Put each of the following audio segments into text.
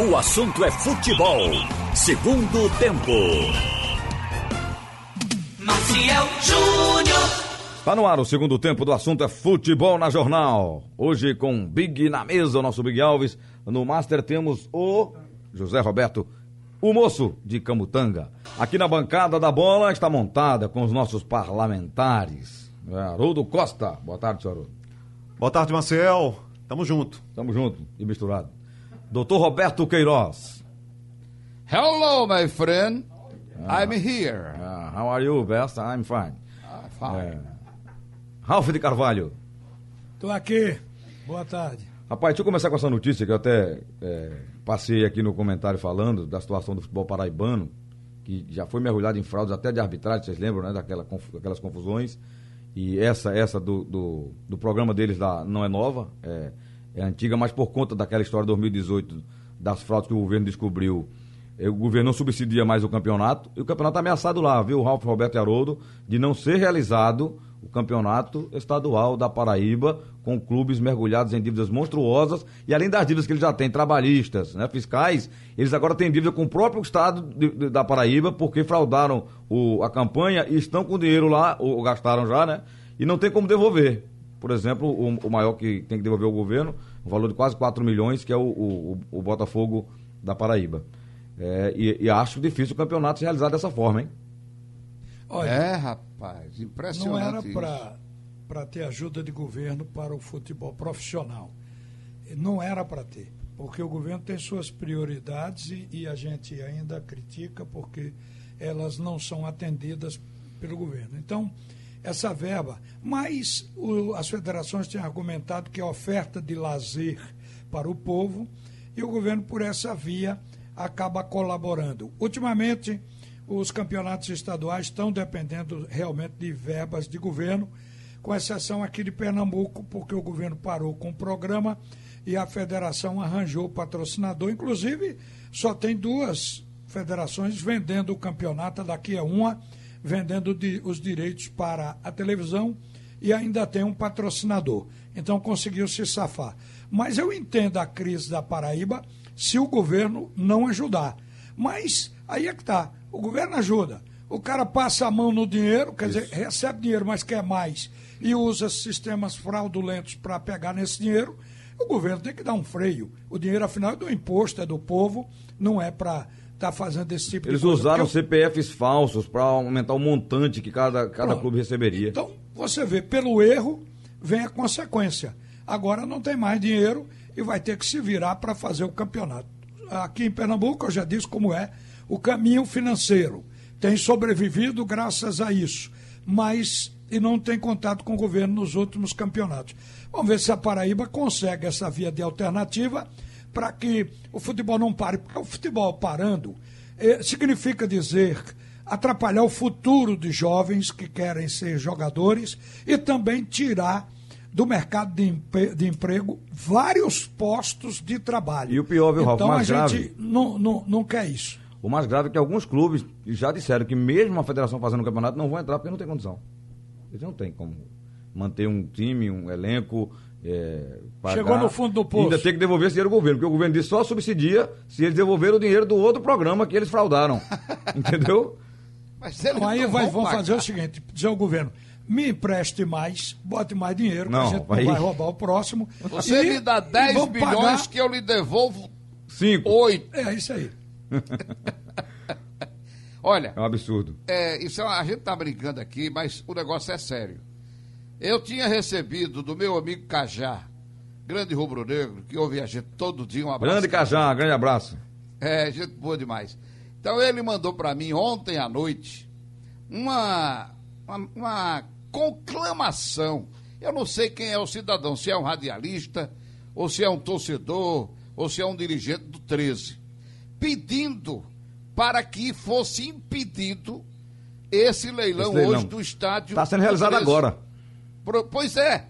O assunto é futebol. Segundo tempo. Maciel Júnior. Tá no ar o segundo tempo do assunto é futebol na jornal. Hoje com Big na mesa, o nosso Big Alves. No Master temos o José Roberto, o moço de Camutanga. Aqui na bancada da bola está montada com os nossos parlamentares. Haroldo Costa. Boa tarde, senhor Haroldo. Boa tarde, Maciel. Tamo junto. Tamo junto e misturado. Doutor Roberto Queiroz. Hello, my friend. I'm here. Ah, how are you, best? I'm fine. Ah, fine. É. Ralph de Carvalho. Tô aqui. Boa tarde. Rapaz, deixa eu começar com essa notícia que eu até é, passei aqui no comentário falando da situação do futebol paraibano, que já foi mergulhado em fraudes até de arbitragem, vocês lembram, né? Daquela, daquelas confusões. E essa, essa do, do, do programa deles lá não é nova, é, é antiga, mas por conta daquela história de 2018, das fraudes que o governo descobriu, eh, o governo não subsidia mais o campeonato, e o campeonato está ameaçado lá, viu, Ralf Roberto e Haroldo, de não ser realizado o campeonato estadual da Paraíba, com clubes mergulhados em dívidas monstruosas, e além das dívidas que eles já têm, trabalhistas, né, fiscais, eles agora têm dívida com o próprio estado de- de- da Paraíba, porque fraudaram o- a campanha e estão com dinheiro lá, ou, ou gastaram já, né, e não tem como devolver. Por exemplo, o, o maior que tem que devolver ao governo, um valor de quase 4 milhões, que é o, o- o Botafogo da Paraíba. É, e, e acho difícil o campeonato se realizar dessa forma, hein? Olha, É, rapaz, impressionante. não era para ter ajuda de governo para o futebol profissional. Não era para ter, porque o governo tem suas prioridades e, e a gente ainda critica porque elas não são atendidas pelo governo. Então, essa verba, mas o- as federações têm argumentado que é oferta de lazer para o povo e o governo, por essa via, acaba colaborando. Ultimamente, os campeonatos estaduais estão dependendo realmente de verbas de governo, com exceção aqui de Pernambuco, porque o governo parou com o programa e a federação arranjou o patrocinador. Inclusive, só tem duas federações vendendo o campeonato, daqui a uma vendendo di- os direitos para a televisão e ainda tem um patrocinador. Então conseguiu se safar. Mas eu entendo a crise da Paraíba se o governo não ajudar. Mas aí é que está. O governo ajuda. O cara passa a mão no dinheiro, quer dizer, recebe dinheiro, mas quer mais, e usa sistemas fraudulentos para pegar nesse dinheiro. O governo tem que dar um freio. O dinheiro, afinal, é do imposto, é do povo, não é para estar fazendo esse tipo Eles de coisa. usaram Porque- CPFs falsos para aumentar o montante que cada, cada Pronto. clube receberia. Então, você vê, pelo erro vem a consequência. Agora não tem mais dinheiro e vai ter que se virar para fazer o campeonato. Aqui em Pernambuco, eu já disse como é o caminho financeiro. Tem sobrevivido graças a isso, mas e não tem contato com o governo nos últimos campeonatos. Vamos ver se a Paraíba consegue essa via de alternativa para que o futebol não pare. Porque o futebol parando eh, significa dizer atrapalhar o futuro de jovens que querem ser jogadores e também tirar do mercado de, de emprego vários postos de trabalho. E o pior, viu, Ralf, Então a mais gente grave. não, não, não quer isso. O mais grave é que alguns clubes já disseram que mesmo a federação fazendo o campeonato não vão entrar porque não tem condição. Eles não têm como manter um time, um elenco. É, pagar, Chegou no fundo do poço. Ainda tem que devolver esse dinheiro ao governo, porque o governo disse só subsidia se eles devolverem o dinheiro do outro programa que eles fraudaram. Entendeu? Mas eles Então aí vai, vão vão pagar. fazer o seguinte: dizer ao governo, me empreste mais, bote mais dinheiro, Não, que a gente vai- não vai roubar o próximo. Você E- me dá e 10 vão milhões pagar- que eu lhe devolvo Cinco. 8. É isso aí. Olha, É um absurdo. é, isso é a gente tá brincando aqui, mas o negócio é sério. Eu tinha recebido do meu amigo Cajá, grande rubro-negro, que ouve a gente todo dia, um abraço. Grande Cajá, grande abraço. É, gente boa demais. Então ele mandou para mim ontem à noite uma, uma, uma conclamação. Eu não sei quem é o cidadão, se é um radialista, ou se é um torcedor, ou se é um dirigente do 13, pedindo para que fosse impedido esse leilão, Esse leilão. hoje do estádio. Está sendo do realizado 13. agora. Pois é,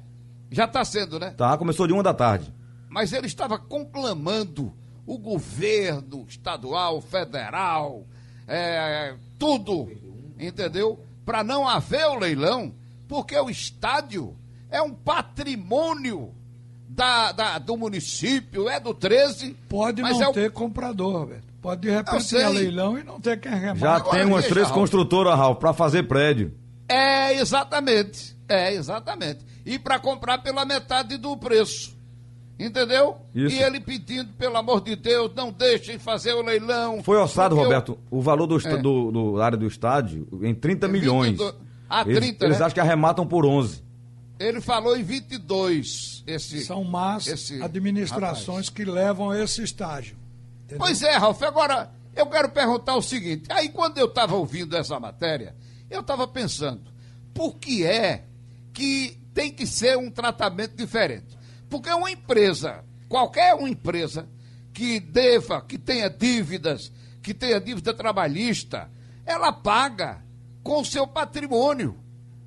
já está sendo, né? Tá, começou de uma da tarde. mas ele estava conclamando o governo estadual, federal, é, tudo, entendeu? Para não haver o leilão, porque o estádio é um patrimônio da, da- do município, é do 13. Pode mas não é o- ter comprador, Roberto. Pode de repente a leilão e não ter quem remar. Já Agora tem umas veja, três Raul. construtoras, Ralf, para fazer prédio. É, exatamente. É, exatamente. E para comprar pela metade do preço. Entendeu? Isso. E ele pedindo, pelo amor de Deus, não deixem fazer o leilão. Foi orçado, porque eu- Roberto, o valor do, É. do, do área do estádio em 30 É milhões. 22. Ah, eles, 30, Eles né? acham que arrematam por 11. Ele falou em 22. Esse, São más esse administrações que levam a esse estágio. entendeu? Pois é, Ralf. Agora, eu quero perguntar o seguinte. Aí, quando eu estava ouvindo essa matéria, eu estava pensando, por que é que tem que ser um tratamento diferente? Porque uma empresa, qualquer uma empresa que deva, que tenha dívidas, que tenha dívida trabalhista, ela paga com o seu patrimônio.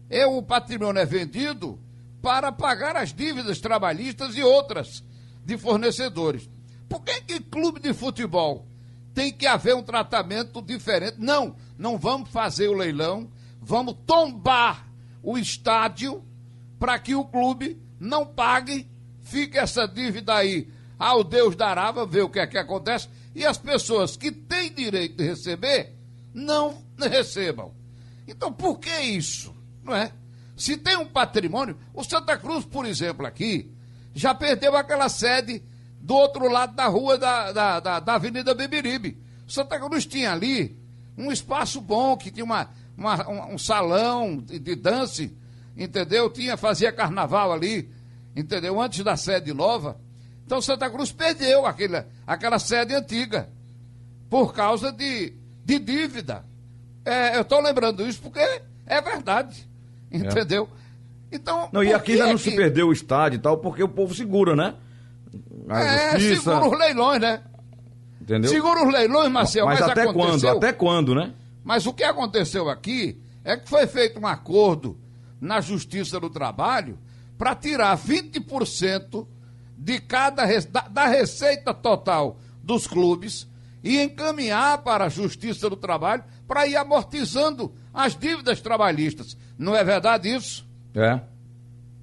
É, o patrimônio é vendido para pagar as dívidas trabalhistas e outras de fornecedores. Por que, que clube de futebol tem que haver um tratamento diferente? Não, não vamos fazer o leilão, vamos tombar o estádio para que o clube não pague, fique essa dívida aí ao Deus dará, vamos ver o que é que acontece, e as pessoas que têm direito de receber não recebam. Então, por que isso? Não é? Se tem um patrimônio, o Santa Cruz, por exemplo, aqui, já perdeu aquela sede do outro lado da rua da, da, da, da Avenida Beberibe. Santa Cruz tinha ali um espaço bom, que tinha uma, uma- um, um salão de, dance, entendeu? Tinha, fazia carnaval ali, entendeu? Antes da sede nova. Então Santa Cruz perdeu aquele, aquela sede antiga por causa de, de dívida. É, eu estou lembrando isso porque é verdade. Entendeu? Então. Não, e aqui já é não se que- perdeu o estádio e tal, porque o povo segura, né? A É, justiça, segura os leilões, né? entendeu? Segura os leilões, Marcel, mas, mas, até quando? aconteceu- Até quando, né? Mas o que aconteceu aqui é que foi feito um acordo na Justiça do Trabalho para tirar 20% de cada da, da receita total dos clubes e encaminhar para a Justiça do Trabalho para ir amortizando as dívidas trabalhistas. Não é verdade isso? É.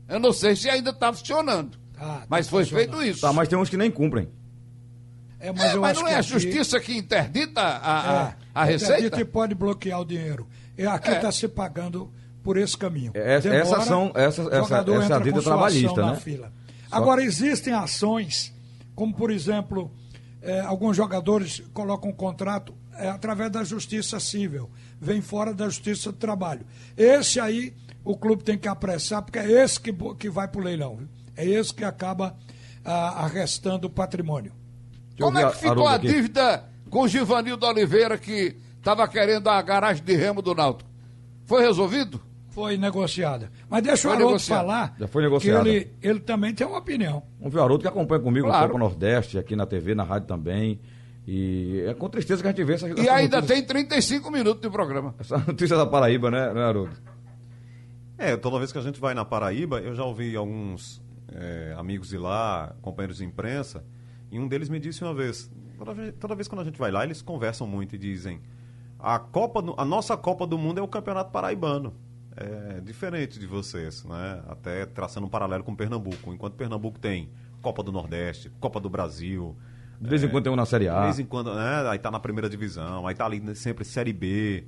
Eu não sei se ainda está funcionando. Tá, tá mas foi funcionando. feito isso. Tá, mas tem uns que nem cumprem. É, É, eu mas acho não é a aqui- Justiça que interdita a, a, É, a receita? interdita e pode bloquear o dinheiro. E aqui É. está se pagando por esse caminho. É, essa- essas são- essa- o essa- jogador essa é a entra dívida com sua ação trabalhista, na né? fila. Só- Agora, existem ações, como por exemplo, eh, alguns jogadores colocam um contrato eh, através da justiça civil, vem fora da justiça do trabalho. Esse aí o clube tem que apressar, porque é esse que, que vai para o leilão. viu? É esse que acaba ah, arrestando o patrimônio. Como é que a- ficou a dívida com o Givanildo Oliveira que estava querendo a garagem de remo do Náutico? Foi resolvido? Foi negociada. Mas deixa Foi o Haroldo falar Já foi negociada. que ele, ele também tem uma opinião. Um Haroldo que acompanha comigo Claro. no Copa Nordeste, aqui na TV, na rádio também. E é com tristeza que a gente vê essa, E essa ainda notícia, tem 35 minutos de programa. essa notícia da Paraíba, né, né Haroldo? É, toda vez que a gente vai na Paraíba, eu já ouvi alguns é, amigos de lá, companheiros de imprensa, e um deles me disse uma vez, toda vez, toda vez quando a gente vai lá, eles conversam muito e dizem, a, Copa, do- a nossa Copa do Mundo é o Campeonato Paraibano. É diferente de vocês, né? Até traçando um paralelo com Pernambuco. Enquanto Pernambuco tem Copa do Nordeste, Copa do Brasil, De vez em quando tem um na Série de A. vez em quando, né? Aí tá na primeira divisão, aí tá ali sempre Série B.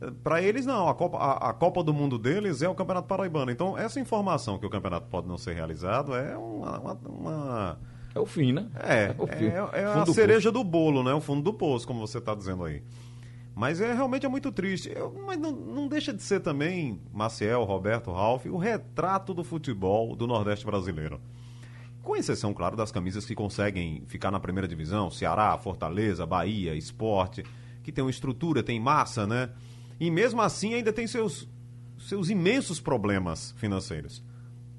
Eh, Pra eles, não. A Copa, a, a Copa do Mundo deles é o Campeonato Paraibano. Então, essa informação que o campeonato pode não ser realizado é uma. uma- uma- É o fim, né? é, o fim. é, é Fundo a do cereja do bolo, né? O fundo do poço, como você está dizendo aí. Mas é realmente é muito triste. Eu- mas não, não deixa de ser também, Maciel, Roberto, Ralf, o retrato do futebol do Nordeste brasileiro. Com exceção, claro, das camisas que conseguem ficar na primeira divisão, Ceará, Fortaleza, Bahia, Esporte, que tem uma estrutura, tem massa, né? E mesmo assim ainda tem seus, seus imensos problemas financeiros.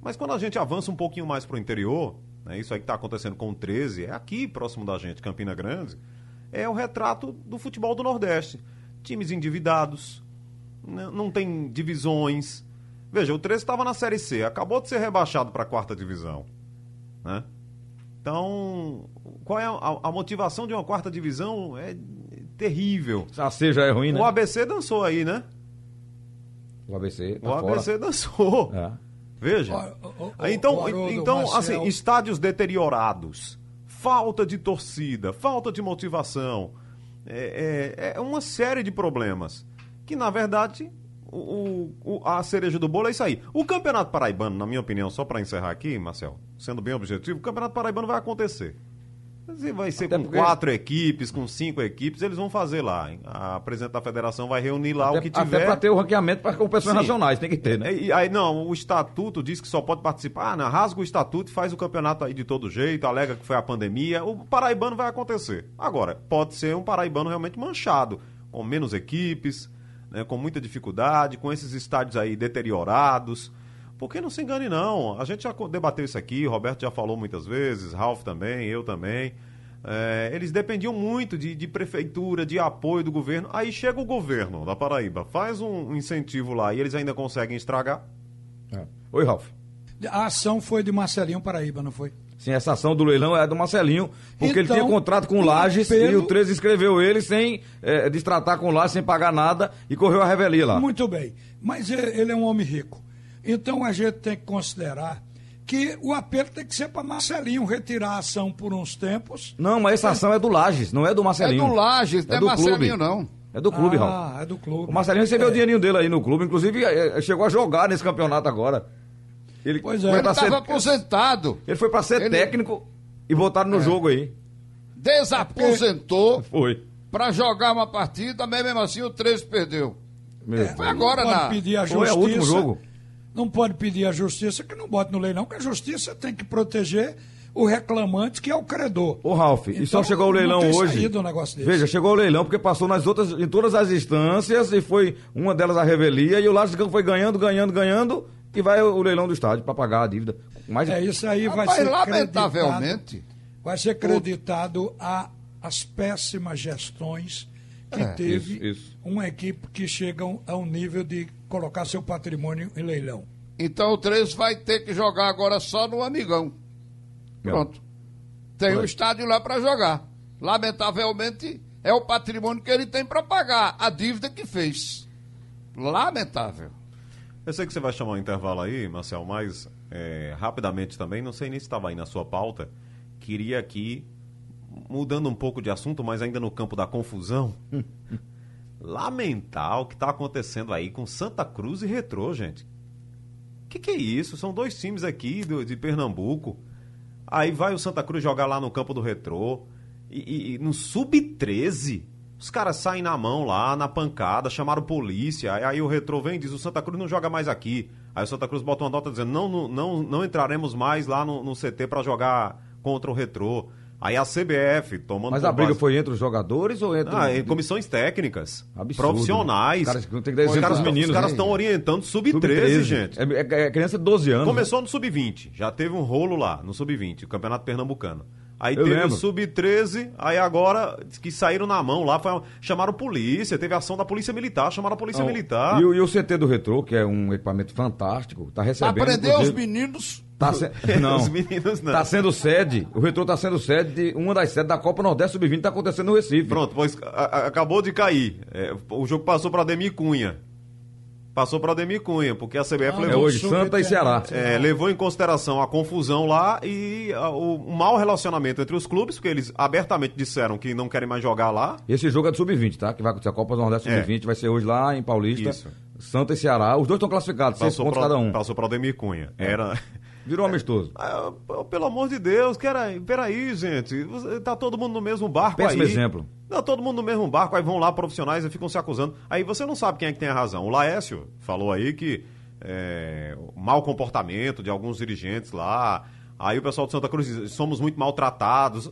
Mas quando a gente avança um pouquinho mais para o interior, né, isso aí que está acontecendo com o 13, é aqui próximo da gente, Campina Grande, é o retrato do futebol do Nordeste. Times endividados, né, não tem divisões. Veja, o 13 estava na Série C, acabou de ser rebaixado para a quarta divisão. Né? Então, qual é a, a motivação de uma quarta divisão? É terrível. A C já é ruim, né? O ABC dançou aí, né? O ABC tá o fora. ABC dançou. É. Veja. Então, então assim, estádios deteriorados, falta de torcida, falta de motivação, é, é- é uma série de problemas que, na verdade, o, o- a cereja do bolo é isso aí. O Campeonato Paraibano, na minha opinião, só para encerrar aqui, Marcel, sendo bem objetivo, o Campeonato Paraibano vai acontecer. Vai ser Até com porque- quatro equipes, com cinco equipes, eles vão fazer lá. A presidente da federação vai reunir lá o Até, que tiver. até para ter o ranqueamento para competições Sim. nacionais, tem que ter, né? E, aí, não, o estatuto diz que só pode participar. Ah, não, rasga o estatuto e faz o campeonato aí de todo jeito, alega que foi a pandemia. O paraibano vai acontecer. Agora, pode ser um paraibano realmente manchado, com menos equipes, né, com muita dificuldade, com esses estádios aí deteriorados. Porque não se engane, não. A gente já debateu isso aqui, o Roberto já falou muitas vezes, Ralf também, eu também. É, eles dependiam muito de, de prefeitura, de apoio do governo. Aí chega o governo da Paraíba, faz um incentivo lá e eles ainda conseguem estragar. É. Oi, Ralf. A ação foi de Marcelinho Paraíba, não foi? Sim, essa ação do leilão é do Marcelinho, porque ele Então, tinha contrato com o Lages apelo- e o 13 inscreveu ele sem é, destratar com o Lages, sem pagar nada e correu a revelia lá. Muito bem. Mas e- ele é um homem rico. Então a gente tem que considerar que o apelo tem que ser para Marcelinho retirar a ação por uns tempos. Não, mas essa ação é do Lages, não é do É Marcelinho. do Lages, não é do Marcelinho, clube. não. É do clube, Ralf. Ah, é do clube. O Marcelinho recebeu É. o dinheirinho dele aí no clube, inclusive é, é, chegou a jogar nesse campeonato agora. Ele Pois é. Ele estava ser, aposentado. ele foi pra ser Ele- técnico e botaram no jogo aí. Desaposentou Foi. pra jogar uma partida, mas mesmo assim o 13 perdeu. Meu Foi Deus. agora na. pedir a Foi o último jogo. Não pode pedir a justiça que não bote no leilão, porque a justiça tem que proteger o reclamante, que é o credor. Ô, Ralf, e só Então, chegou o não leilão tem hoje. um negócio desse. Veja, chegou o leilão porque passou nas outras, em todas as instâncias e foi uma delas a revelia e o Lages foi ganhando, ganhando, ganhando e vai o leilão do estádio para pagar a dívida. Mais de- É isso aí vai Rapaz, ser lamentavelmente. vai ser creditado a as péssimas gestões que É, teve isso, isso. uma equipe que chegam a um nível de colocar seu patrimônio em leilão. Então o 13 vai ter que jogar agora só no Amigão. Pronto. Tem o Foi. estádio lá para jogar. Lamentavelmente, é o patrimônio que ele tem para pagar a dívida que fez. Lamentável. Eu sei que você vai chamar um intervalo aí, Marcel, mas é, rapidamente também, não sei nem se estava aí na sua pauta, queria aqui, mudando um pouco de assunto, mas ainda no campo da confusão, lamentar o que está acontecendo aí com Santa Cruz e Retrô, gente. O que, que é isso? São dois times aqui do- de Pernambuco. Aí vai o Santa Cruz jogar lá no campo do Retrô. E, e- e no Sub-13, os caras saem na mão lá, na pancada, chamaram polícia. Aí, aí o Retrô vem e diz: o Santa Cruz não joga mais aqui. Aí o Santa Cruz bota uma nota dizendo: não, não, não, não entraremos mais lá no, no CT para jogar contra o Retrô. Aí a CBF tomando. Mas a briga base- foi entre os jogadores ou entre ah, em comissões técnicas, Absurdo. profissionais. Os caras têm que dar Os exemplo caras tão- meninos, Os caras né? estão orientando sub-13, Sub-13, gente. É, é- é criança de 12 anos. Começou no Sub-20, já teve um rolo lá no Sub-20, o Campeonato Pernambucano. Aí Eu teve lembro. o Sub-13, aí agora que saíram na mão lá, foi, chamaram polícia, teve ação da Polícia Militar, chamaram a Polícia Não, Militar. E, o- e o CT do Retrô, que é um equipamento fantástico, está recebendo. Aprendeu os meninos. Tá se... Não. Os meninos não. Tá sendo sede. O Retrô tá sendo sede de uma das sedes da Copa Nordeste Sub-20 tá acontecendo no Recife. Pronto, pois a- a- acabou de cair. É, o jogo passou para Ademir Cunha. Passou para Ademir Cunha, porque a CBF Ah, É levou, hoje, Santa e Ceará. é, levou em consideração a confusão lá e a- o, o mau relacionamento entre os clubes, porque eles abertamente disseram que não querem mais jogar lá. Esse jogo é do Sub-20, tá? Que vai acontecer a Copa Nordeste É. Sub-20, vai ser hoje lá em Paulista. Isso. Santa e Ceará. Os dois estão classificados, seis Passou pontos para cada um. passou para Ademir Cunha. Era Virou amistoso. Ah, p- pelo amor de Deus, que era, peraí, gente. Tá todo mundo no mesmo barco Péssimo aí. exemplo. Tá todo mundo no mesmo barco, aí vão lá profissionais e ficam se acusando. Aí você não sabe quem é que tem a razão. O Laércio falou aí que é, o mau comportamento de alguns dirigentes lá. Aí o pessoal de Santa Cruz diz, somos muito maltratados.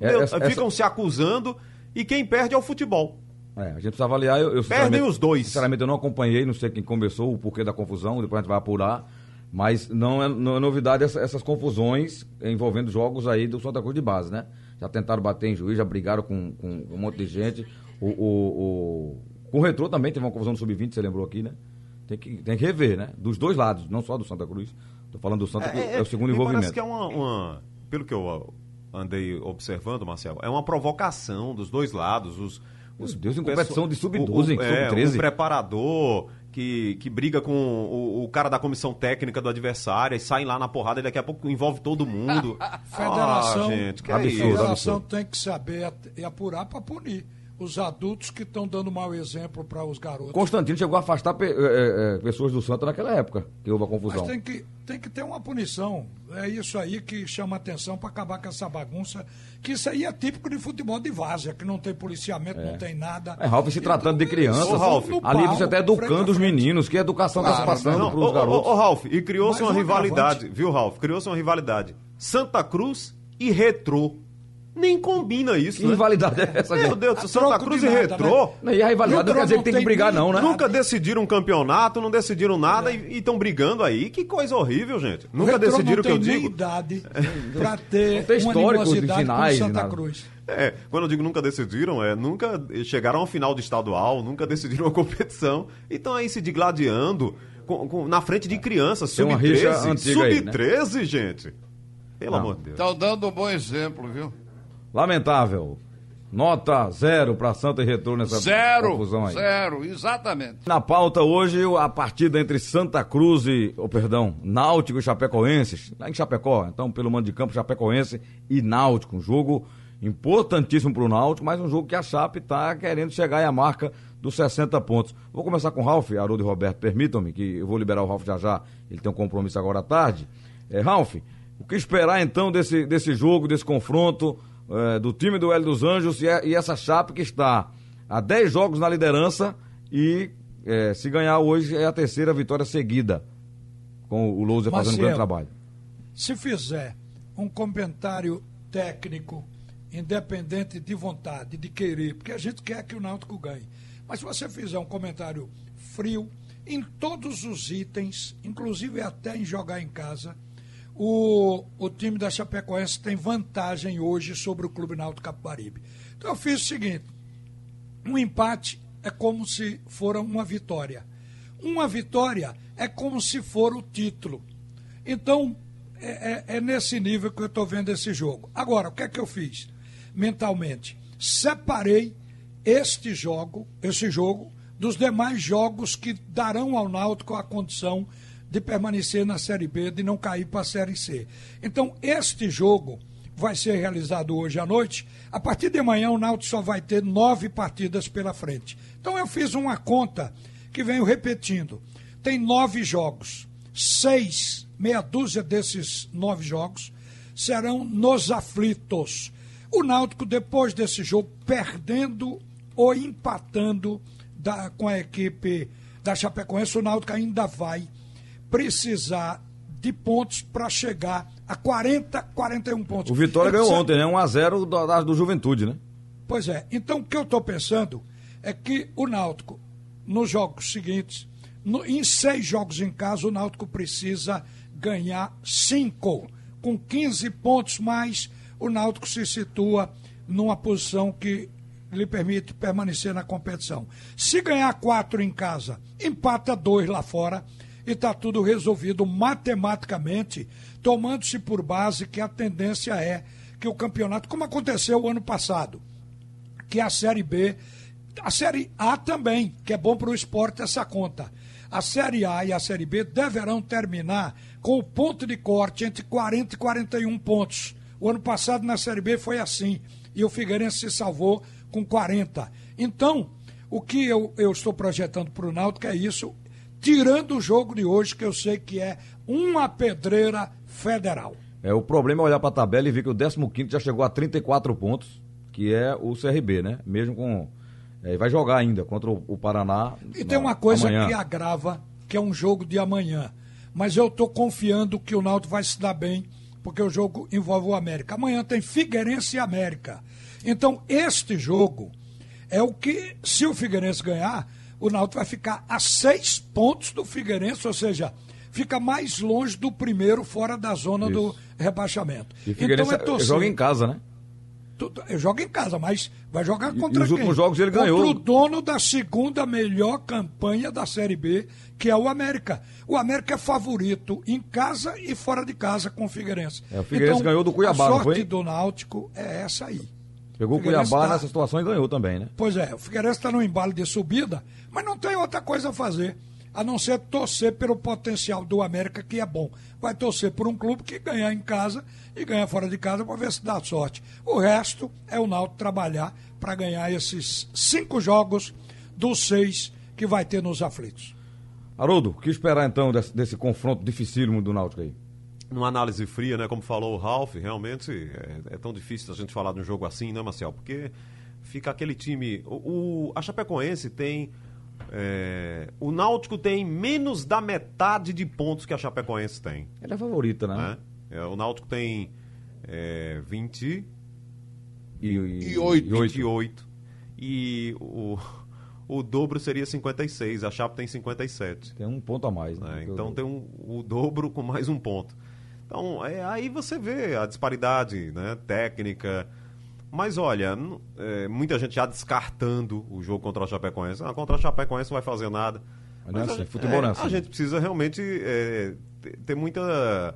É, essa- ficam se acusando e quem perde é o futebol. É, a gente precisa avaliar. Eu, eu, Perdem os dois. Sinceramente, eu não acompanhei, não sei quem começou, o porquê da confusão, depois a gente vai apurar. Mas não é, não é novidade essa- essas confusões envolvendo jogos aí do Santa Cruz de base, né? Já tentaram bater em juiz, já brigaram com, com um monte de gente. O, o, o- com o Retrô também teve uma confusão no Sub-20, você lembrou aqui, né? Tem que, tem que rever, né? Dos dois lados, não só do Santa Cruz. Tô falando do Santa, que é, o segundo me envolvimento. Parece que é uma, uma- Pelo que eu andei observando, Marcelo, é uma provocação dos dois lados. Os, os, Meu Deus, em competição pessoal- de sub-12, o- o- é, sub-13. O preparador que, que briga com o, o cara da comissão técnica do adversário e saem lá na porrada e daqui a pouco envolve todo mundo. Federação, ah, gente, que a é isso? federação tem que saber e apurar para punir os adultos que estão dando mau exemplo para os garotos. Constantino chegou a afastar pe- é, é, pessoas do Santa naquela época, que houve a Mas confusão. tem que, tem que ter uma punição. É isso aí que chama atenção para acabar com essa bagunça. Que isso aí é típico de futebol de várzea, que não tem policiamento, não tem nada. É, Ralf, se tratando de criança, Ô, Ralf, ali você está educando os meninos. que educação está se Claro, passando para ô, os ô, garotos. ô, Ralf, e criou-se uma um rivalidade, viu, Ralf? Criou-se uma rivalidade. Santa Cruz e Retrô. Nem combina isso, Que né? rivalidade é essa, Meu gente? Deus, A Santa Cruz de e nada, Retrô. né? E a rivalidade não quer dizer que tem que brigar, não, né? Nunca decidiram um campeonato, não decidiram nada e estão brigando aí. Que coisa horrível, gente. Nunca Retrô decidiram o que eu digo. idade para ter Não tem uma histórico de finais, com Santa nada. Cruz. É, quando eu digo nunca decidiram, é nunca chegaram ao final do estadual, nunca decidiram a competição e estão aí se digladiando com- com- na frente de crianças, Tem uma rixa sub-13. antiga aí, né? Sub-13, gente. Pelo Não. amor de Deus. Estão dando um bom exemplo, viu? Lamentável. Nota zero para Santa e Retrô nessa Zero, confusão aí. zero, exatamente. Na pauta hoje, a partida entre Santa Cruz e, oh, perdão, Náutico e Chapecoenses, lá em Chapecó, então pelo mando de campo Chapecoense e Náutico, um jogo importantíssimo para o Náutico, mas um jogo que a Chape está querendo chegar à marca dos 60 pontos. Vou começar com o Ralf, Haroldo e Roberto, permitam-me, que eu vou liberar o Ralf já já, ele tem um compromisso agora à tarde. É, Ralf, o que esperar então desse, desse jogo, desse confronto é, do time do Hélio dos Anjos e, e essa Chape que está há 10 jogos na liderança e é, se ganhar hoje é a terceira vitória seguida, com o Lousa fazendo um grande trabalho. Se fizer um comentário técnico, independente de vontade, de querer, porque a gente quer que o Náutico ganhe, mas se você fizer um comentário frio, em todos os itens, inclusive até em jogar em casa, o, o time da Chapecoense tem vantagem hoje sobre o Clube Náutico Capibaribe. Então eu fiz o seguinte, um empate é como se fora uma vitória. Uma vitória é como se for o título. Então, é, é- é nesse nível que eu estou vendo esse jogo. Agora, o que é que eu fiz mentalmente? Separei este jogo, esse jogo, dos demais jogos que darão ao Náutico a condição de permanecer na Série B, de não cair para a Série C. Então, este jogo vai ser realizado hoje à noite. A partir de amanhã, o Náutico só vai ter nove partidas pela frente. Então, eu fiz uma conta que venho repetindo. Tem nove jogos. Seis, meia dúzia desses nove jogos, serão nos aflitos. O Náutico, depois desse jogo, perdendo ou empatando da- com a equipe da Chapecoense, o Náutico ainda vai precisar de pontos para chegar a 40, 41 pontos. O Vitória Ele ganhou precisa- ontem, né? 1x0 do, da- do Juventude, né? Pois é. Então, o que eu estou pensando é que o Náutico, nos jogos seguintes, no- em seis jogos em casa, o Náutico precisa ganhar cinco. Com 15 pontos mais, o Náutico se situa numa posição que lhe permite permanecer na competição. Se ganhar quatro em casa, empata dois lá fora e está tudo resolvido matematicamente, tomando-se por base que a tendência é que o campeonato, como aconteceu o ano passado, que a Série B, a Série A também, que é bom para o esporte essa conta. A Série A e a Série B deverão terminar com o ponto de corte entre 40 e 41 pontos. O ano passado na Série B foi assim, e o Figueirense se salvou com 40. Então, o que eu, eu estou projetando para o Náutico é isso, tirando o jogo de hoje, que eu sei que é uma pedreira federal. É, o problema é olhar para a tabela e ver que o 15 já chegou a 34 pontos, que é o CRB, né? Mesmo com. é, vai jogar ainda contra o, o Paraná. E tem na- uma coisa amanhã. que agrava, que é um jogo de amanhã. Mas eu estou confiando que o Náutico vai se dar bem, porque o jogo envolve o América. Amanhã tem Figueirense e América. Então, este jogo é o que, se o Figueirense ganhar, o Náutico vai ficar a seis pontos do Figueirense, ou seja, fica mais longe do primeiro, fora da zona do Isso. rebaixamento. E o Figueirense então é torcer. joga em casa, né? Tudo- Joga em casa, mas vai jogar E- contra e os quem? últimos jogos ele contra ganhou. o dono da segunda melhor campanha da Série B, que é o América. O América é favorito em casa e fora de casa com o Figueirense. É, o Figueirense ganhou do Cuiabá, a sorte do Náutico é essa aí. Pegou o Cuiabá tá- nessa situação e ganhou também, né? Pois é, o Figueirense está no embalo de subida, mas não tem outra coisa a fazer. a não ser torcer pelo potencial do América, que é bom. Vai torcer por um clube que ganhar em casa e ganhar fora de casa para ver se dá sorte. O resto é o Náutico trabalhar para ganhar esses cinco jogos dos seis que vai ter nos aflitos. Haroldo, o que esperar então desse, desse confronto dificílimo do Náutico aí? Numa análise fria, né? Como falou o Ralf, realmente é, é tão difícil a gente falar de um jogo assim, né, Marcel? Porque fica aquele time. O, o a Chapecoense tem. É, o Náutico tem menos da metade de pontos que a Chapecoense tem. Ela é favorita, né? né? É, o Náutico tem é, 20 E, e, E oito. e oito. 28. E o, o dobro seria 56. A Chape tem 57. Tem um ponto a mais, né? o Então tem um, o dobro com mais um ponto. Então, é, aí você vê a disparidade né, técnica. Mas olha, é, muita gente já descartando o jogo contra a Chapecoense. Ah, contra a Chapecoense não vai fazer nada. Mas não é a assim, gente- futebol não é assim. A gente precisa realmente é, ter, ter muita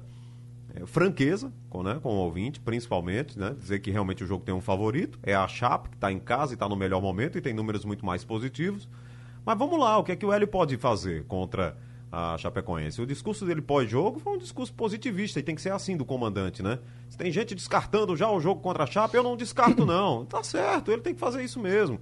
é, franqueza com, né, com o ouvinte, principalmente, né? Dizer que realmente o jogo tem um favorito. É a Chape, que está em casa e está no melhor momento e tem números muito mais positivos. Mas vamos lá, o que é que o Hélio pode fazer contra a Chapecoense? O discurso dele pós-jogo foi um discurso positivista e tem que ser assim do comandante, né? Se tem gente descartando já o jogo contra a Chape, eu não descarto não. Tá certo, ele tem que fazer isso mesmo.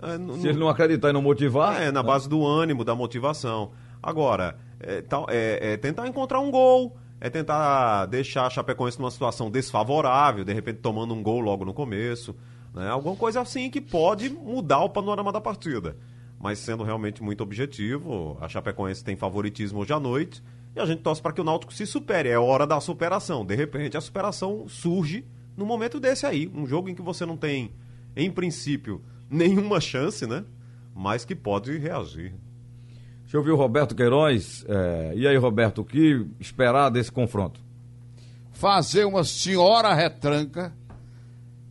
É, Se ele não acreditar e não motivar. é, na base do ânimo, da motivação. Agora, é, é- é tentar encontrar um gol, é tentar deixar a Chapecoense numa situação desfavorável, de repente tomando um gol logo no começo. Né? Alguma coisa assim que pode mudar o panorama da partida. Mas sendo realmente muito objetivo, a Chapecoense tem favoritismo hoje à noite e a gente torce para que o Náutico se supere. É hora da superação. De repente, a superação surge no momento desse aí. Um jogo em que você não tem, em princípio, nenhuma chance, né? Mas que pode reagir. Deixa eu ouvir o Roberto Queiroz. É, E aí, Roberto, o que esperar desse confronto? fazer uma senhora retranca,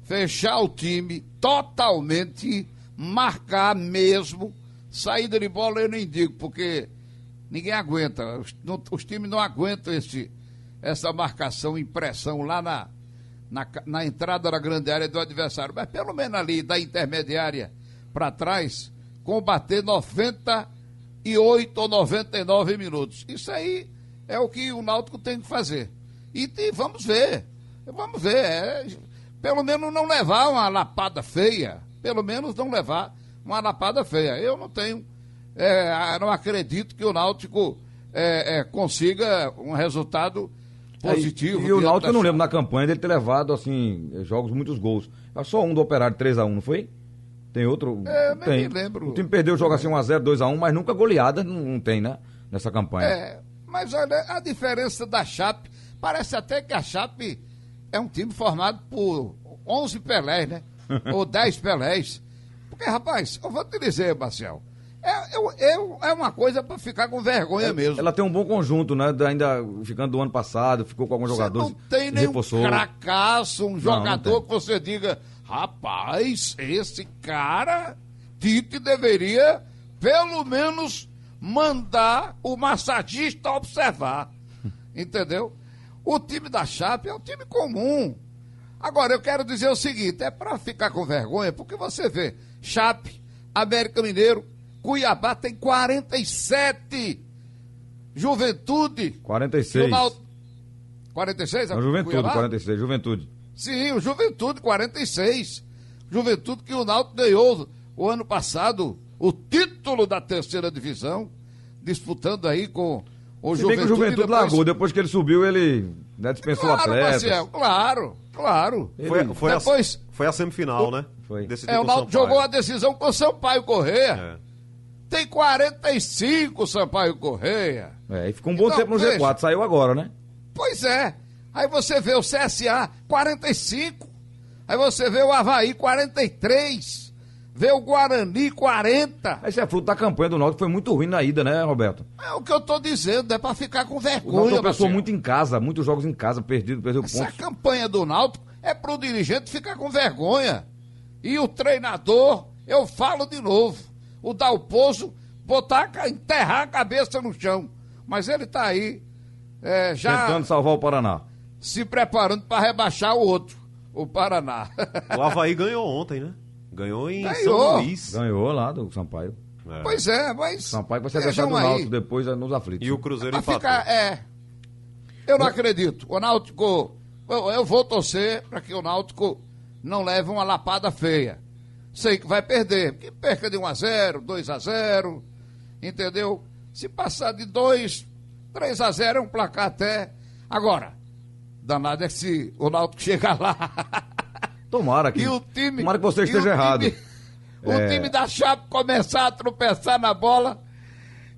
fechar o time totalmente, marcar mesmo. Saída de bola eu nem digo, porque ninguém aguenta. Os, não- os times não aguentam esse, essa marcação, impressão lá na, na, na entrada da grande área do adversário. Mas pelo menos ali da intermediária para trás, combater 98 ou 99 minutos. Isso aí é o que o Náutico tem que fazer. E, e vamos ver. Vamos ver. é, pelo menos não levar uma lapada feia. Pelo menos não levar uma lapada feia. Eu não tenho. é, não acredito que o Náutico é, é, consiga um resultado positivo. E, e o Náutico, eu não lembro na campanha dele ter levado, assim, jogos, muitos gols. É só um do Operário 3x1, não foi? Tem outro? É, nem tem. lembro. O time perdeu o jogo assim 1x0, 2x1, mas nunca goleada não, não tem, né? Nessa campanha. É, mas olha, a diferença da Chape, parece até que a Chape é um time formado por 11 Pelés, né? Ou 10 Pelés. Porque, rapaz, eu vou te dizer, Marcel, é, eu- é uma coisa para ficar com vergonha mesmo. Ela tem um bom conjunto, né? da- Ainda ficando do ano passado, ficou com alguns Você jogadores. não tem nenhum reforçou. cracaço, um não jogador tem. que você diga, rapaz, esse cara, Tite deveria, pelo menos, mandar o massagista observar. Entendeu? O time da Chape é um time comum. Agora, eu quero dizer o seguinte: é para ficar com vergonha, porque você vê, Chape, América Mineiro, Cuiabá tem 47. Juventude. 46. o Náutico- 46? Não, Juventude, Cuiabá? 46, Juventude. Sim, o Juventude 46. Juventude que o Náutico ganhou o ano passado o título da terceira divisão, disputando aí com o Se bem que o Juventude depois- largou, depois que ele subiu, ele né, dispensou Claro, atletas. Marcel, claro, claro. Foi, foi, Depois- a, foi a semifinal, né? Foi. Decidiu É, o Náutico jogou a decisão com o Sampaio Correia. É. Tem 45 Sampaio Correia. É, e ficou um bom Então, tempo no veja. G4, saiu agora, né? Pois é. Aí você vê o CSA 45. Aí você vê o Havaí 43. Vê o Guarani 40. Esse é fruto da campanha do Náutico, foi muito ruim na ida, né, Roberto? É o que eu tô dizendo, é pra ficar com O vergonha. Náutico pensou Marcelo. muito em casa, muitos jogos em casa, perdido, perdeu Essa pontos. campanha do Náutico é pro dirigente ficar com vergonha. E o treinador, eu falo de novo, o Dalpozo botar, enterrar a cabeça no chão. Mas ele tá aí, é, já Tentando salvar o Paraná. se preparando para rebaixar o outro, o Paraná. O Havaí ganhou ontem, né? Ganhou em Ganhou. São Luís. Ganhou lá do Sampaio. É. Pois é, mas. Sampaio vai ser vejam adversário do aí. Náutico depois é, nos aflitos. E o Cruzeiro Pra empatou. ficar, é. Eu não acredito. O Náutico. Eu, eu vou torcer para que o Náutico não leve uma lapada feia. Sei que vai perder. Que perca de 1 a 0 2 a 0 Entendeu? Se passar de 2, 3 a 0 é um placar até. Agora, danado é se o Náutico chegar lá. Tomara que, e o time. tomara que você e o esteja errado. time- o É. time da Chape começar a tropeçar na bola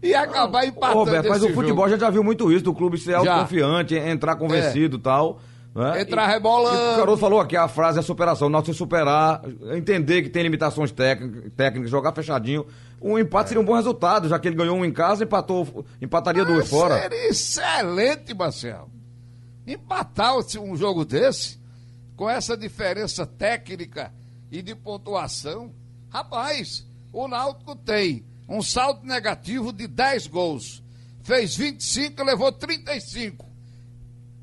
e acabar Ô, empatando. Roberto, mas o futebol jogo. gente já viu muito isso, do clube ser Já. autoconfiante, entrar convencido e tal. né? Entrar E- rebolando. O Caroto falou aqui, a frase é superação. O Náutico se superar, entender que tem limitações técnicas, técnicas, jogar fechadinho. Um empate seria um bom resultado, já que ele ganhou um em casa, empatou, empataria Ah, fora. Seria excelente, Marcelo. Empatar um jogo desse, com essa diferença técnica e de pontuação, rapaz, o Náutico tem um saldo negativo de 10 gols. Fez 25 e levou 35.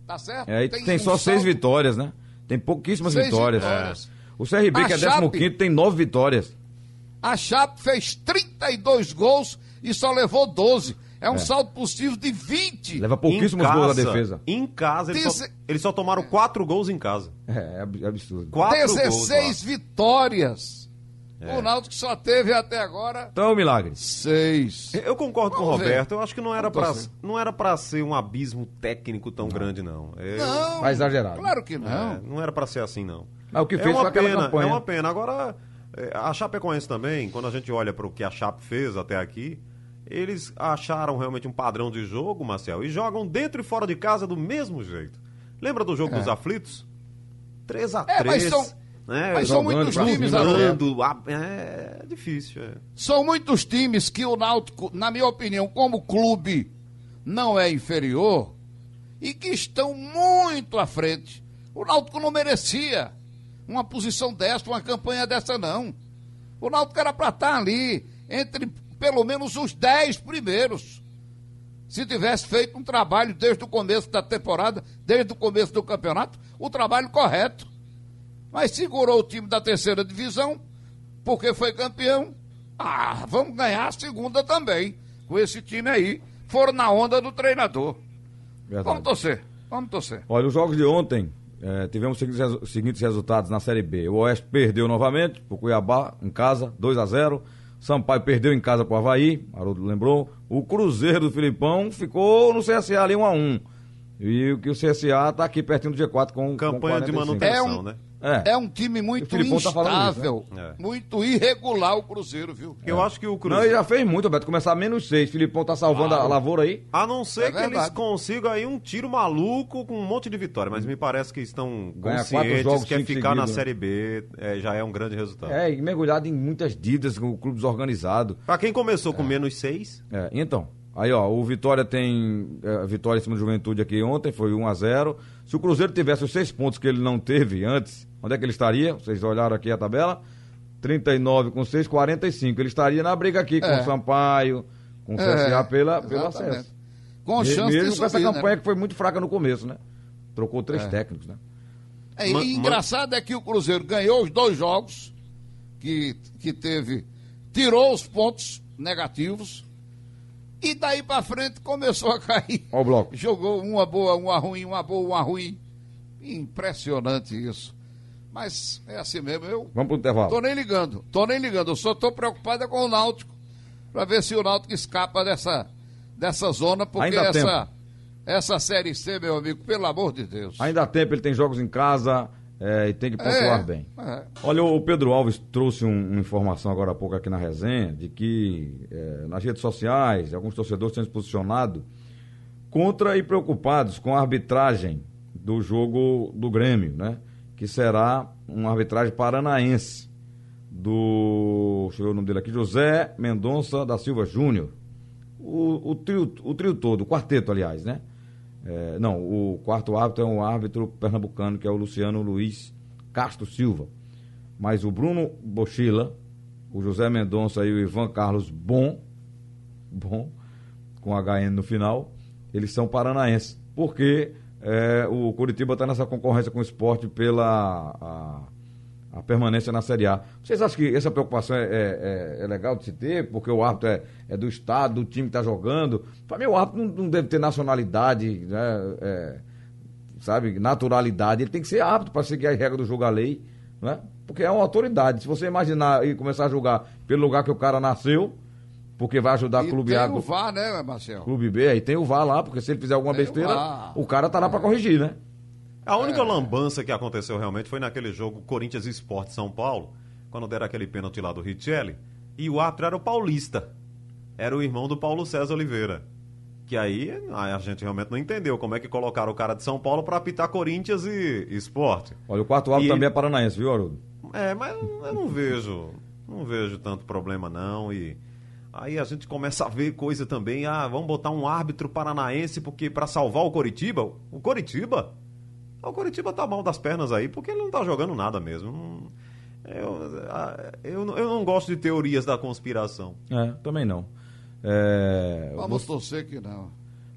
Tá certo? É, e tem, um só seis saldo- vitórias, né? Tem pouquíssimo Seis vitórias. vitórias. O CRB, A que é Chape- 15 tem nove vitórias. A Chape fez 32 gols e só levou 12. É um saldo possível de 20. Leva pouquíssimos Em gols da casa- defesa. Em casa, eles, só, Deze- eles só tomaram quatro gols em casa. É, é é absurdo. Quatro 16 gols. vitórias. É. O Náutico só teve até agora Então é milagre. seis. Eu concordo com o Vamos ver. Roberto. Eu acho que não era, Vamos pra, torcer. não era pra ser um abismo técnico tão grande, não. Eu- Não. Tá exagerado. Claro que É, não. não era pra ser assim, não. Mas o que é fez uma foi aquela pena, campanha. É uma pena. Agora, é, a Chapecoense também, quando a gente olha para o que a Chape fez até aqui, eles acharam realmente um padrão de jogo, Marcel, e jogam dentro e fora de casa do mesmo jeito. Lembra do jogo dos aflitos? 3 a 3 É, mas são- né? Mas são muitos times, jogando, a- é difícil, é. São muitos times que o Náutico, na minha opinião, como clube, não é inferior e que estão muito à frente. O Náutico não merecia uma posição dessa, uma campanha dessa, não. O Náutico era para estar ali, entre pelo menos os 10 primeiros. Se tivesse feito um trabalho desde o começo da temporada, desde o começo do campeonato, o trabalho correto. Mas segurou o time da terceira divisão, porque foi campeão. Ah, vamos ganhar a segunda também. Com esse time aí. Foram na onda do treinador. Verdade. Vamos torcer. Vamos torcer. Olha, os jogos de ontem, eh, tivemos os seguintes, resu- os seguintes resultados na Série B. O Oeste perdeu novamente pro Cuiabá, em casa, 2 a 0 Sampaio perdeu em casa pro Havaí, Haroldo lembrou. O Cruzeiro do Filipão ficou no CSA ali 1 a 1 E o que o CSA tá aqui pertinho do G4 com Campanha com de 45. manutenção, É um- né? É. É um time muito tá isso, instável, né? É. muito irregular o Cruzeiro, viu? Eu acho que o Não, Cruzeiro... ele já fez muito, Beto. Começar menos 6. Filipão tá salvando a, a lavoura aí. A não ser É que eles verdade. consigam aí um tiro maluco com um monte de vitória, mas me parece que estão conscientes jogos, que é ficar na seguidos, né? Série B é, já é um grande resultado. É, e mergulhado em muitas dívidas com o clube desorganizado. Pra quem começou com menos seis, É, então, aí ó, o Vitória tem é, vitória em cima do Juventude aqui ontem, foi 1 a 0 Se o Cruzeiro tivesse os seis pontos que ele não teve antes, onde é que ele estaria? Vocês olharam aqui a tabela? 39 com 6, 45. Ele estaria na briga aqui com É. o Sampaio, com o CSA pela, pelo acesso. Com Me- chance Mesmo de com essa subir, campanha né? que foi muito fraca no começo, né? Trocou três É. técnicos, né? É, Ma- e ma- engraçado é que o Cruzeiro ganhou os dois jogos que, que teve, tirou os pontos negativos e daí pra frente começou a cair. Ó o bloco. Jogou uma boa, uma ruim, uma boa, uma ruim. Impressionante isso. Mas é assim mesmo. Eu Vamos pro intervalo. tô nem ligando, tô nem ligando. Eu só tô preocupado é com o Náutico pra ver se o Náutico escapa dessa, dessa zona, porque Ainda essa, essa Série C, meu amigo, pelo amor de Deus. Ainda há tempo, ele tem jogos em casa é, e tem que pontuar bem. é. Olha, o Pedro Alves trouxe um- uma informação agora há pouco aqui na resenha de que eh, nas redes sociais alguns torcedores têm se posicionado contra e preocupados com a arbitragem do jogo do Grêmio, né? Que será uma arbitragem paranaense do. Deixa eu ver o nome dele aqui, José Mendonça da Silva Júnior. O, o, trio, o trio todo, o quarteto, aliás, né? É, não, o quarto árbitro é um árbitro pernambucano, que é o Luciano Luiz Castro Silva. Mas o Bruno Bochila, o José Mendonça e o Ivan Carlos Bom, Bom, com HN no final, eles são paranaenses. Porque é, o Curitiba está nessa concorrência com o esporte pela a, a permanência na Série A. Vocês acham que essa preocupação é, é- é- é legal de se ter, porque o árbitro é, é do Estado, do time que está jogando? Para mim, o árbitro não, não deve ter nacionalidade, né? É, sabe, naturalidade. Ele tem que ser árbitro para seguir as regras do jogo, a lei, né? Porque é uma autoridade. Se você imaginar e começar a julgar pelo lugar que o cara nasceu, porque vai ajudar E clube tem A, o VAR, né, Marcel? clube B, aí tem o VAR lá, porque se ele fizer alguma Tem o besteira, VAR. o cara tá lá para corrigir, né? A única lambança que aconteceu realmente foi naquele jogo Corinthians Esporte São Paulo, quando deram aquele pênalti lá do Richelli, e o árbitro era o paulista. Era o irmão do Paulo César Oliveira. Que aí a gente realmente não entendeu como é que colocaram o cara de São Paulo para apitar Corinthians e Esporte. Olha, o quarto árbitro E também é paranaense, viu, Haroldo? É, mas eu não vejo, não vejo tanto problema não e aí a gente começa a ver coisa também, ah, vamos botar um árbitro paranaense porque para salvar o Coritiba, o Coritiba, o Coritiba tá mal das pernas aí porque ele não tá jogando nada mesmo. Eu, ah, eu, não- eu não gosto de teorias da conspiração. É, também não. É, Vamos torcer que não.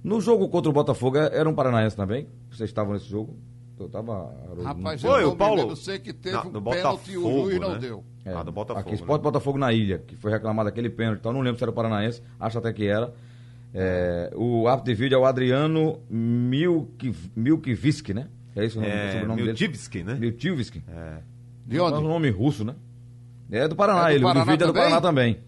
No jogo contra o Botafogo, é- era um paranaense também? Vocês estavam nesse jogo? Eu tava. Rapaz, Foi, eu o não Paulo- lembro, sei que teve Não, um pênalti e o Botafogo, juiz não né? deu. É, Ah, do Botafogo, Aqui, Esporte né? Botafogo na ilha, que foi reclamado aquele pênalti, então não lembro se era o paranaense, acho até que era. É, o árbitro de vídeo é o Adriano Milk, Milkivski, né? É isso o nome, o É, sobrenome dele? Miltivski, né? Miltivski. É. De É um onde? nome russo, né? É do Paraná, É do ele. Paraná o de vídeo é do? Paraná também.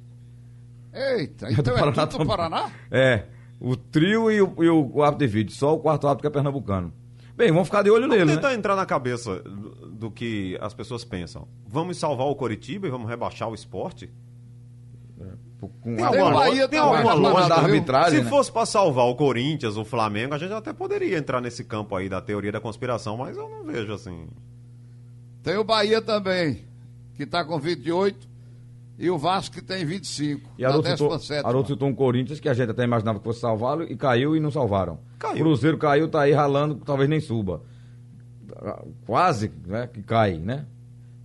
Eita, É do então é Paraná tudo do também. Paraná? É, o trio e o, e o árbitro de vídeo, só o quarto árbitro que é pernambucano. Bem, vamos ficar de olho Vamos nele, tentar né? entrar na cabeça do, do que as pessoas pensam. Vamos salvar o Coritiba e vamos rebaixar o esporte? Com Tem a- alguma Bahia tem alguma lógica da arbitragem, Se né? fosse para salvar o Corinthians, o Flamengo, a gente até poderia entrar nesse campo aí da teoria da conspiração, mas eu não vejo assim. Tem o Bahia também, que está com 28, e o Vasco que tem 25. E na Haroldo citou, 17ª. Haroldo citou um Corinthians que a gente até imaginava que fosse salvá-lo e caiu e não salvaram. Caiu. Cruzeiro caiu, tá aí ralando, talvez nem suba. Quase, né, que cai, né?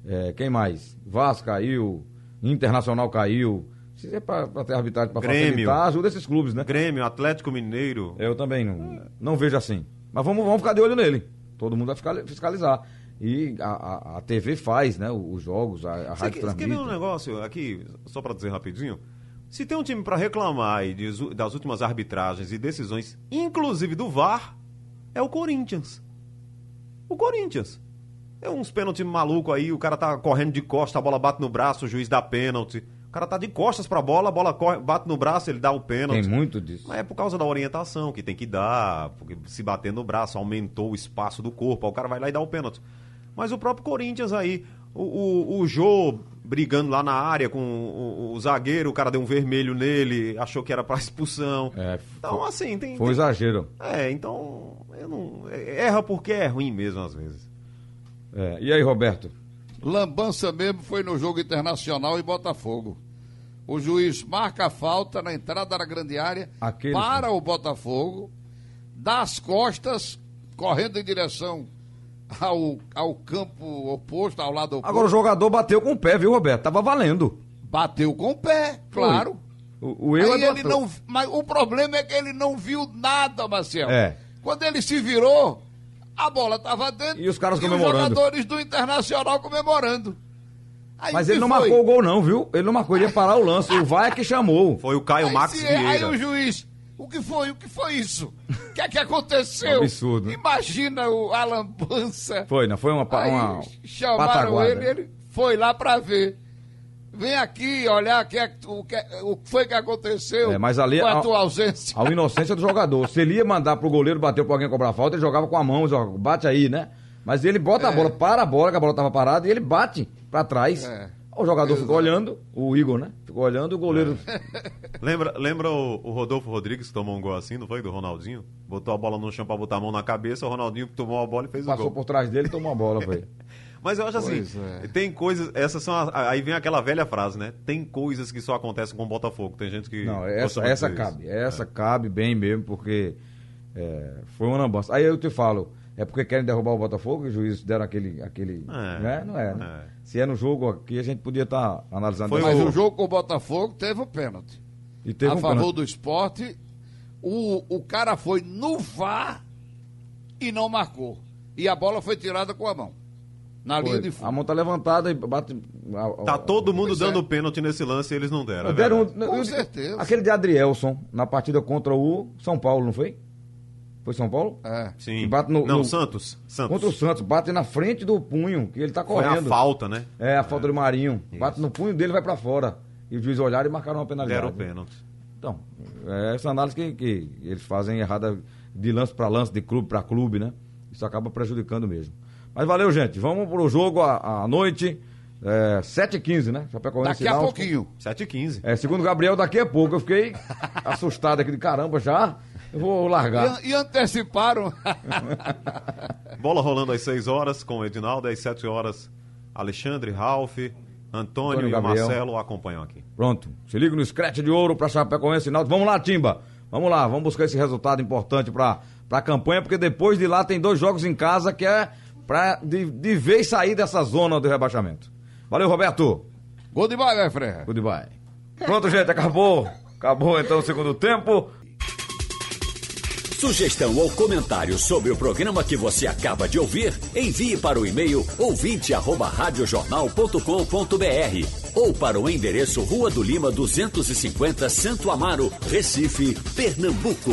É, quem mais? Vasco caiu, Internacional caiu. Se é pra ter arbitragem Grêmio. facilitar, ajuda esses clubes, né? Grêmio, Atlético Mineiro. Eu também não, não vejo assim. Mas vamos, vamos ficar de olho nele. Todo mundo vai ficar, fiscalizar. E a, a, a TV faz, né? Os jogos, a, a Você rádio você quer ver um transmite. negócio aqui, só para dizer rapidinho? Se tem um time para reclamar aí de- das últimas arbitragens e decisões, inclusive do VAR, é o Corinthians. O Corinthians. É uns pênalti maluco aí, o cara tá correndo de costa, a bola bate no braço, o juiz dá pênalti. O cara tá de costas pra bola, a bola corre, bate no braço, ele dá o pênalti. Tem muito disso. Mas é por causa da orientação que tem que dar, porque se bater no braço aumentou o espaço do corpo, aí o cara vai lá e dá o pênalti. Mas o próprio Corinthians aí, o, o, o Jô brigando lá na área com o, o zagueiro, o cara deu um vermelho nele, achou que era pra expulsão. É, então, assim, tem. Foi tem- exagero. É, então. Não, é- erra porque é ruim mesmo, às vezes. É, E aí, Roberto? Lambança mesmo foi no jogo internacional e Botafogo. O juiz marca a falta na entrada da grande área Aquele- para o Botafogo, dá as costas, correndo em direção ao, ao campo oposto, ao lado oposto. Agora o jogador bateu com o pé, viu, Roberto? Tava valendo. Bateu com o pé, claro. O, é ele não, mas o problema é que ele não viu nada, Marcel. É. Quando ele se virou, a bola estava dentro E os caras os comemorando. jogadores do Internacional comemorando. Aí Mas ele não foi? marcou o gol, não, viu? Ele não marcou, ele ia parar o lance. O VAR é que chamou. Foi o Caio Aí, Max se- aí Vieira. o juiz, o que foi? O que foi isso? O que é que aconteceu? Absurdo. Imagina o a lambança. Foi, não foi uma, pa- Aí uma chamaram pataguada. ele, ele foi lá pra ver. Vem aqui olhar que é- o, que, o que foi que aconteceu É, mas ali com a a- tua ausência. A inocência do jogador. Se ele ia mandar pro goleiro bater pra alguém cobrar falta, ele jogava com a mão, bate aí, né? Mas ele bota a bola, para a bola, que a bola tava parada, e ele bate pra trás. É. O jogador ficou olhando, o Igor, né? Ficou olhando, o goleiro. Lembra, lembra o, o Rodolfo Rodrigues que tomou um gol assim, não foi? Do Ronaldinho? Botou a bola no chão pra botar a mão na cabeça, o Ronaldinho tomou a bola e fez o Passou gol. por trás dele e tomou a bola, foi. Mas eu acho assim, Pois é. tem coisas, essas são, as- aí vem aquela velha frase, né? Tem coisas que só acontecem com o Botafogo. Tem gente que. Não, essa, essa cabe. Essa cabe bem mesmo, porque é, foi uma lambança. Aí eu te falo, é porque querem derrubar o Botafogo e os juízes deram aquele. aquele É, né? Não é, né? é. Se é no jogo aqui, a gente podia estar analisando. Foi Mas o- o jogo com o Botafogo teve o pênalti. E teve a um favor pênalti. do esporte. O, o cara foi no VAR e não marcou. E a bola foi tirada com a mão. Na linha de A fundo. mão tá levantada e bate. a- a- Tá todo mundo Pois é. dando pênalti nesse lance e eles não deram. é Deram verdade. Com certeza. Aquele de Adrielson, na partida contra o São Paulo, não foi? Foi São Paulo? É. Sim. Que bate no- não, no- Santos. Santos. Contra o Santos, bate na frente do punho, que ele tá Foi a correndo. falta, né? É, a falta do Marinho. Bate no punho dele e vai pra fora. E os juízes olharam e marcaram uma penalidade. Deram o pênalti. Então, é essa análise que, que eles fazem errada de lance para lance, de clube para clube, né? Isso acaba prejudicando mesmo. Mas valeu, gente. Vamos pro jogo à, à noite, é, 7h15, né? Chapecoense Daqui a Náutico. pouquinho. 7 e 15. É, segundo o Gabriel, daqui a pouco. Eu fiquei assustado aqui de caramba já. Eu vou largar. E, e anteciparam. Bola rolando às 6 horas com o Edinaldo, às 7 horas Alexandre, Ralf, Antônio, Antônio e Gabriel. Marcelo acompanham aqui. Pronto. Se liga no scratch de ouro pra Chapecoense e Náutico. Vamos lá, Timba. Vamos lá, vamos buscar esse resultado importante pra, pra campanha, porque depois de lá tem dois jogos em casa que é pra de, de vez sair dessa zona do rebaixamento. Valeu, Roberto. De vai, Freire. Goodbye. Pronto, gente, acabou. Acabou então o segundo tempo. Sugestão ou comentário sobre o programa que você acaba de ouvir, envie para o e-mail ouvinte@radiojornal.com.br ou para o endereço Rua do Lima 250, Santo Amaro, Recife, Pernambuco.